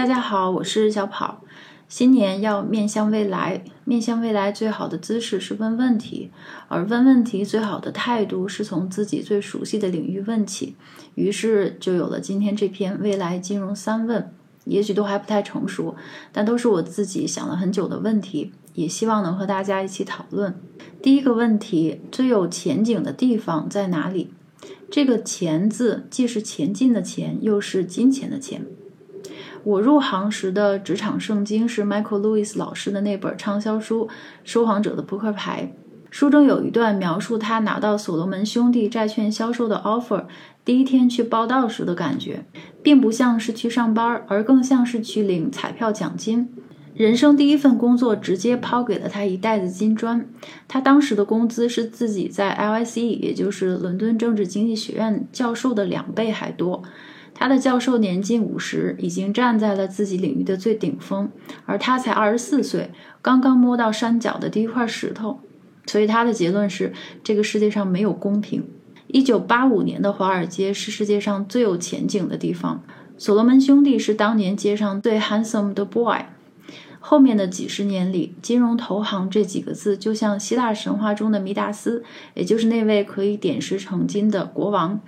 大家好，我是小跑。新年要面向未来，面向未来最好的姿势是问问题，而问问题最好的态度是从自己最熟悉的领域问起。于是就有了今天这篇未来金融三问。也许都还不太成熟，但都是我自己想了很久的问题，也希望能和大家一起讨论。第一个问题：最有前景的地方在哪里？这个“前”字既是前进的“前”，又是金钱的“钱”。我入行时的职场圣经是 Michael Lewis 老师的那本畅销书《说谎者的扑克牌》。书中有一段描述他拿到所罗门兄弟债券销售的 offer，第一天去报道时的感觉，并不像是去上班，而更像是去领彩票奖金。人生第一份工作直接抛给了他一袋子金砖。他当时的工资是自己在 LSE，也就是伦敦政治经济学院教授的两倍还多。他的教授年近五十，已经站在了自己领域的最顶峰，而他才二十四岁，刚刚摸到山脚的第一块石头。所以他的结论是：这个世界上没有公平。一九八五年的华尔街是世界上最有前景的地方。所罗门兄弟是当年街上最 handsome 的 boy。后面的几十年里，金融投行这几个字就像希腊神话中的弥达斯，也就是那位可以点石成金的国王。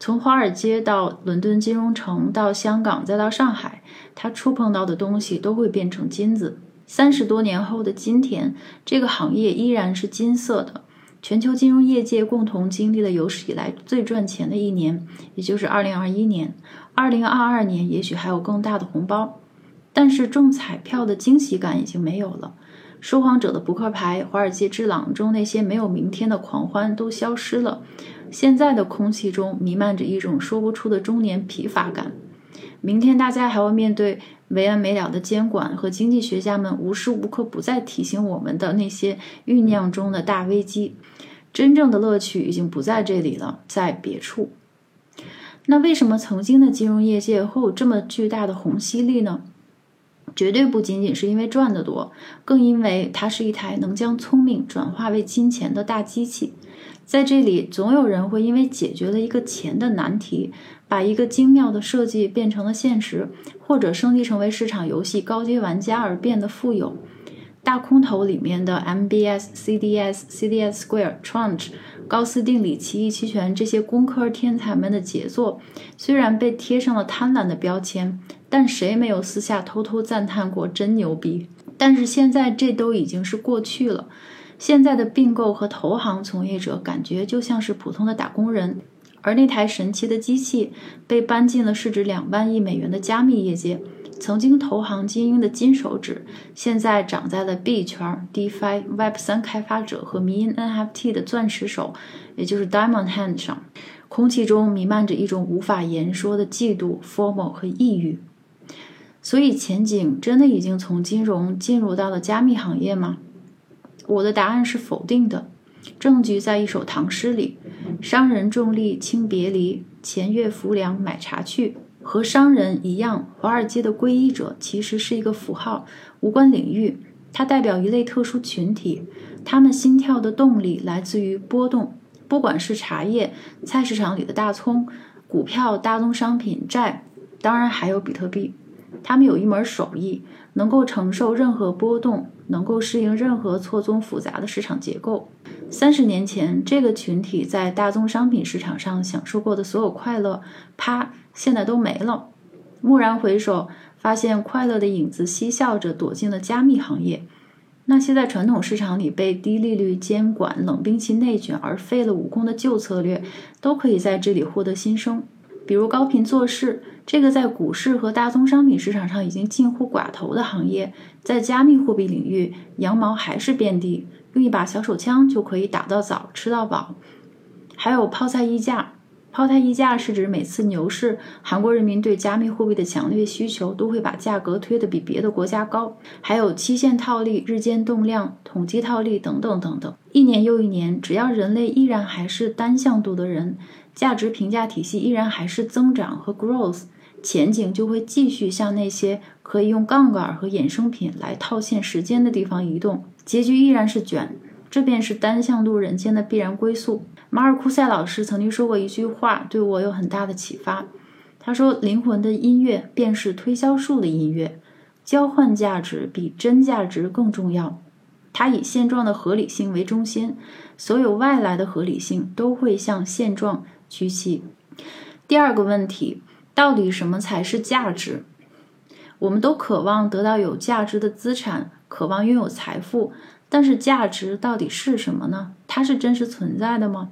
从华尔街到伦敦金融城，到香港，再到上海，他触碰到的东西都会变成金子。三十多年后的今天，这个行业依然是金色的。全球金融业界共同经历了有史以来最赚钱的一年，也就是二零二一年。二零二二年也许还有更大的红包，但是中彩票的惊喜感已经没有了。说谎者的扑克牌，华尔街之狼中那些没有明天的狂欢都消失了。现在的空气中弥漫着一种说不出的中年疲乏感。明天大家还会面对。没完没了的监管和经济学家们无时无刻不在提醒我们的那些酝酿中的大危机，真正的乐趣已经不在这里了，在别处。那为什么曾经的金融业界会有这么巨大的虹吸力呢？绝对不仅仅是因为赚得多，更因为它是一台能将聪明转化为金钱的大机器。在这里，总有人会因为解决了一个钱的难题，把一个精妙的设计变成了现实，或者升级成为市场游戏高阶玩家而变得富有。大空头里面的 MBS、CDS、CDS Square、Tranche、高斯定理、奇异期权这些工科天才们的杰作，虽然被贴上了贪婪的标签，但谁没有私下偷偷赞叹过真牛逼？但是现在这都已经是过去了。现在的并购和投行从业者感觉就像是普通的打工人，而那台神奇的机器被搬进了市值两万亿美元的加密业界。曾经投行精英的金手指，现在长在了币圈、DeFi、Web 三开发者和迷因 NFT 的钻石手，也就是 Diamond Hand 上。空气中弥漫着一种无法言说的嫉妒、formal 和抑郁。所以，前景真的已经从金融进入到了加密行业吗？我的答案是否定的，证据在一首唐诗里：“商人重利轻别离，前月浮梁买茶去。”和商人一样，华尔街的皈依者其实是一个符号，无关领域。它代表一类特殊群体，他们心跳的动力来自于波动，不管是茶叶、菜市场里的大葱、股票、大宗商品、债，当然还有比特币。他们有一门手艺，能够承受任何波动。能够适应任何错综复杂的市场结构。三十年前，这个群体在大宗商品市场上享受过的所有快乐，啪，现在都没了。蓦然回首，发现快乐的影子嬉笑着躲进了加密行业。那些在传统市场里被低利率监管、冷兵器内卷而废了武功的旧策略，都可以在这里获得新生。比如高频做事，这个在股市和大宗商品市场上已经近乎寡头的行业，在加密货币领域，羊毛还是遍地，用一把小手枪就可以打到早，吃到饱。还有泡菜溢价，泡菜溢价是指每次牛市，韩国人民对加密货币的强烈需求，都会把价格推得比别的国家高。还有期限套利、日间动量、统计套利等等等等。一年又一年，只要人类依然还是单向度的人。价值评价体系依然还是增长和 growth，前景就会继续向那些可以用杠杆和衍生品来套现时间的地方移动，结局依然是卷，这便是单向度人间的必然归宿。马尔库塞老师曾经说过一句话，对我有很大的启发。他说：“灵魂的音乐便是推销术的音乐，交换价值比真价值更重要。它以现状的合理性为中心，所有外来的合理性都会向现状屈膝。”第二个问题，到底什么才是价值？我们都渴望得到有价值的资产，渴望拥有财富，但是价值到底是什么呢？它是真实存在的吗？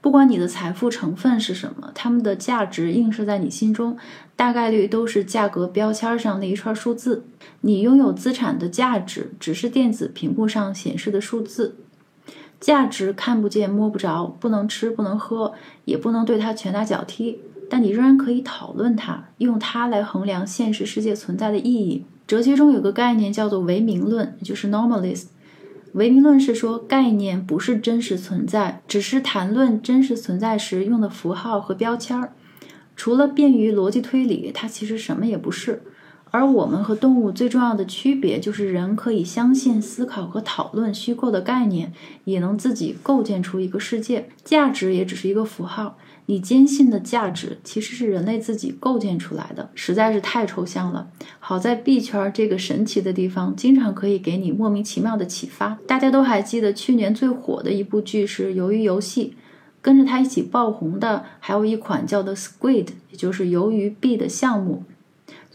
不管你的财富成分是什么，它们的价值映射在你心中，大概率都是价格标签上的一串数字。你拥有资产的价值，只是电子屏幕上显示的数字。价值看不见摸不着，不能吃不能喝，也不能对它拳打脚踢，但你仍然可以讨论它，用它来衡量现实世界存在的意义。哲学中有个概念叫做唯名论，就是 normalist。唯名论是说概念不是真实存在，只是谈论真实存在时用的符号和标签儿。除了便于逻辑推理，它其实什么也不是。而我们和动物最重要的区别，就是人可以相信、思考和讨论虚构的概念，也能自己构建出一个世界。价值也只是一个符号。你坚信的价值，其实是人类自己构建出来的，实在是太抽象了。好在币圈这个神奇的地方，经常可以给你莫名其妙的启发。大家都还记得去年最火的一部剧是《鱿鱼游戏》，跟着它一起爆红的还有一款叫做 Squid，也就是鱿鱼币的项目。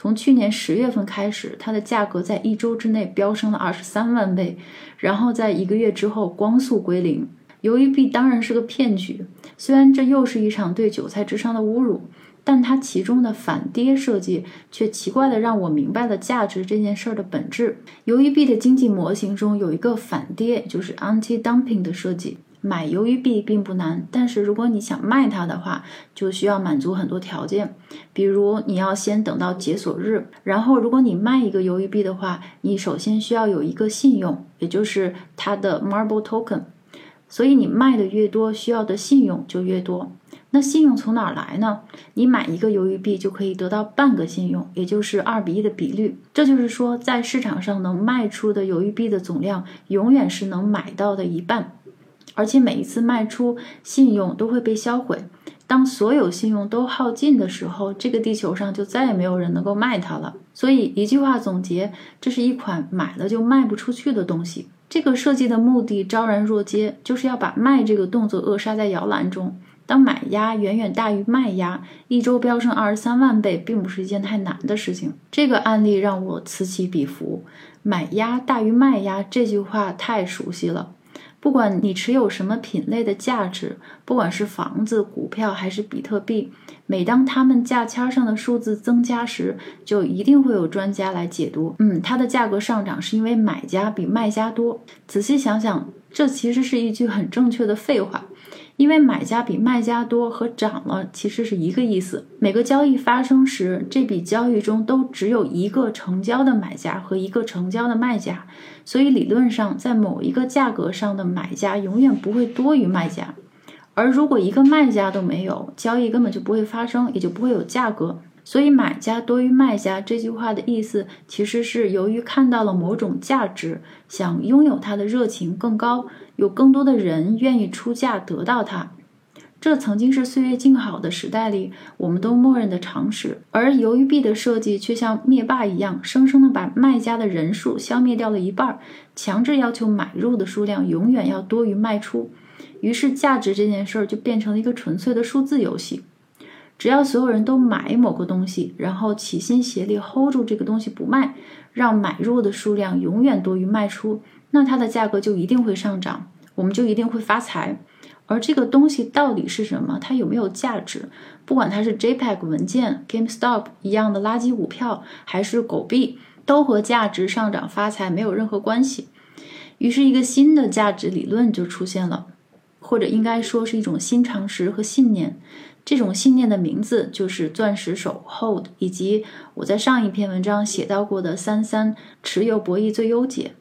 从去年十月份开始，它的价格在一周之内飙升了二十三万倍，然后在一个月之后光速归零。由于币当然是个骗局，虽然这又是一场对韭菜智商的侮辱，但它其中的反跌设计却奇怪的让我明白了价值这件事儿的本质。由于币的经济模型中有一个反跌，就是 anti-dumping 的设计。买鱿鱼币并不难，但是如果你想卖它的话，就需要满足很多条件。比如你要先等到解锁日，然后如果你卖一个鱿鱼币的话，你首先需要有一个信用，也就是它的 Marble Token。所以你卖的越多，需要的信用就越多。那信用从哪儿来呢？你买一个鱿鱼币就可以得到半个信用，也就是二比一的比率。这就是说，在市场上能卖出的鱿鱼币的总量，永远是能买到的一半。而且每一次卖出，信用都会被销毁。当所有信用都耗尽的时候，这个地球上就再也没有人能够卖它了。所以一句话总结，这是一款买了就卖不出去的东西。这个设计的目的昭然若揭，就是要把卖这个动作扼杀在摇篮中。当买压远远大于卖压，一周飙升二十三万倍，并不是一件太难的事情。这个案例让我此起彼伏，买压大于卖压这句话太熟悉了。不管你持有什么品类的价值，不管是房子、股票还是比特币，每当它们价签上的数字增加时，就一定会有专家来解读：嗯，它的价格上涨是因为买家比卖家多。仔细想想，这其实是一句很正确的废话。因为买家比卖家多和涨了其实是一个意思。每个交易发生时，这笔交易中都只有一个成交的买家和一个成交的卖家，所以理论上在某一个价格上的买家永远不会多于卖家。而如果一个卖家都没有，交易根本就不会发生，也就不会有价格。所以买家多于卖家这句话的意思，其实是由于看到了某种价值，想拥有它的热情更高。有更多的人愿意出价得到它，这曾经是岁月静好的时代里我们都默认的常识。而由于币的设计却像灭霸一样，生生的把卖家的人数消灭掉了一半，强制要求买入的数量永远要多于卖出。于是价值这件事儿就变成了一个纯粹的数字游戏。只要所有人都买某个东西，然后齐心协力 hold 住这个东西不卖，让买入的数量永远多于卖出。那它的价格就一定会上涨，我们就一定会发财。而这个东西到底是什么？它有没有价值？不管它是 JPEG 文件、GameStop 一样的垃圾股票，还是狗币，都和价值上涨发财没有任何关系。于是，一个新的价值理论就出现了，或者应该说是一种新常识和信念。这种信念的名字就是钻石手 Hold，以及我在上一篇文章写到过的三三持有博弈最优解。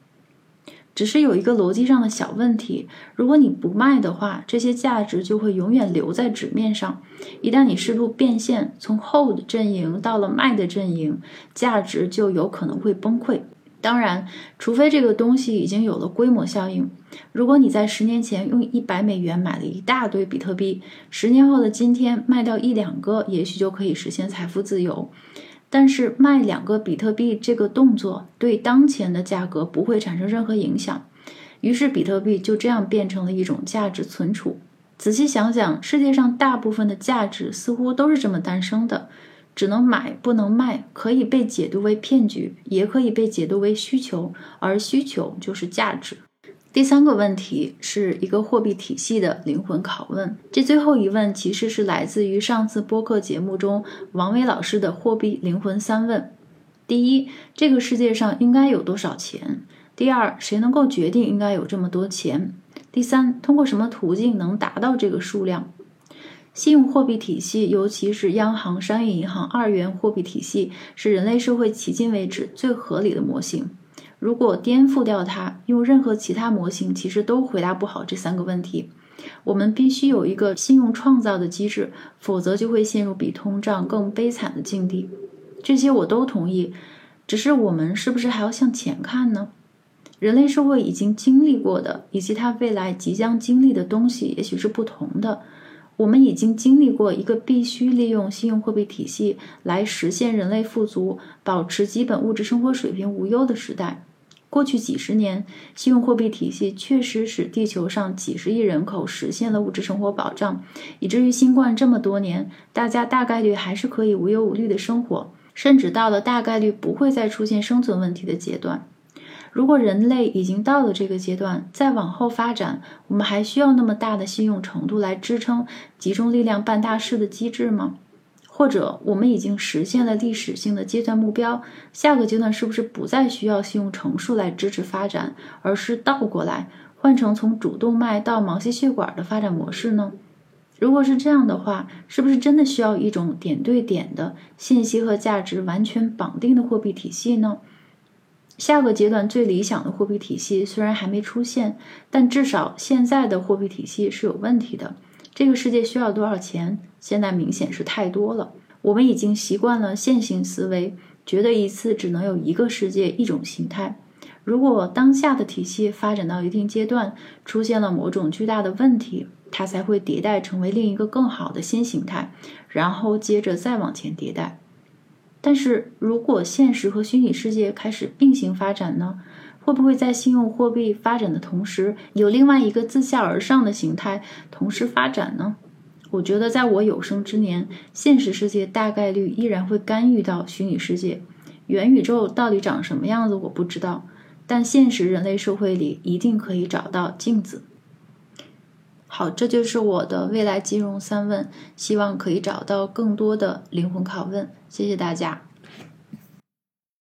只是有一个逻辑上的小问题：如果你不卖的话，这些价值就会永远留在纸面上。一旦你试图变现，从 hold 阵营到了卖的阵营，价值就有可能会崩溃。当然，除非这个东西已经有了规模效应。如果你在十年前用一百美元买了一大堆比特币，十年后的今天卖掉一两个，也许就可以实现财富自由。但是卖两个比特币这个动作对当前的价格不会产生任何影响，于是比特币就这样变成了一种价值存储。仔细想想，世界上大部分的价值似乎都是这么诞生的。只能买不能卖，可以被解读为骗局，也可以被解读为需求，而需求就是价值。第三个问题是一个货币体系的灵魂拷问。这最后一问其实是来自于上次播客节目中王威老师的货币灵魂三问：第一，这个世界上应该有多少钱？第二，谁能够决定应该有这么多钱？第三，通过什么途径能达到这个数量？信用货币体系，尤其是央行、商业银行二元货币体系，是人类社会迄今为止最合理的模型。如果颠覆掉它，用任何其他模型，其实都回答不好这三个问题。我们必须有一个信用创造的机制，否则就会陷入比通胀更悲惨的境地。这些我都同意，只是我们是不是还要向前看呢？人类社会已经经历过的，以及它未来即将经历的东西，也许是不同的。我们已经经历过一个必须利用信用货币体系来实现人类富足、保持基本物质生活水平无忧的时代。过去几十年，信用货币体系确实使地球上几十亿人口实现了物质生活保障，以至于新冠这么多年，大家大概率还是可以无忧无虑的生活，甚至到了大概率不会再出现生存问题的阶段。如果人类已经到了这个阶段，再往后发展，我们还需要那么大的信用程度来支撑集中力量办大事的机制吗？或者我们已经实现了历史性的阶段目标，下个阶段是不是不再需要信用乘数来支持发展，而是倒过来换成从主动脉到毛细血管的发展模式呢？如果是这样的话，是不是真的需要一种点对点的信息和价值完全绑定的货币体系呢？下个阶段最理想的货币体系虽然还没出现，但至少现在的货币体系是有问题的。这个世界需要多少钱？现在明显是太多了。我们已经习惯了线性思维，觉得一次只能有一个世界、一种形态。如果当下的体系发展到一定阶段，出现了某种巨大的问题，它才会迭代成为另一个更好的新形态，然后接着再往前迭代。但是如果现实和虚拟世界开始并行发展呢？会不会在信用货币发展的同时，有另外一个自下而上的形态同时发展呢？我觉得在我有生之年，现实世界大概率依然会干预到虚拟世界。元宇宙到底长什么样子我不知道，但现实人类社会里一定可以找到镜子。好，这就是我的未来金融三问，希望可以找到更多的灵魂拷问。谢谢大家。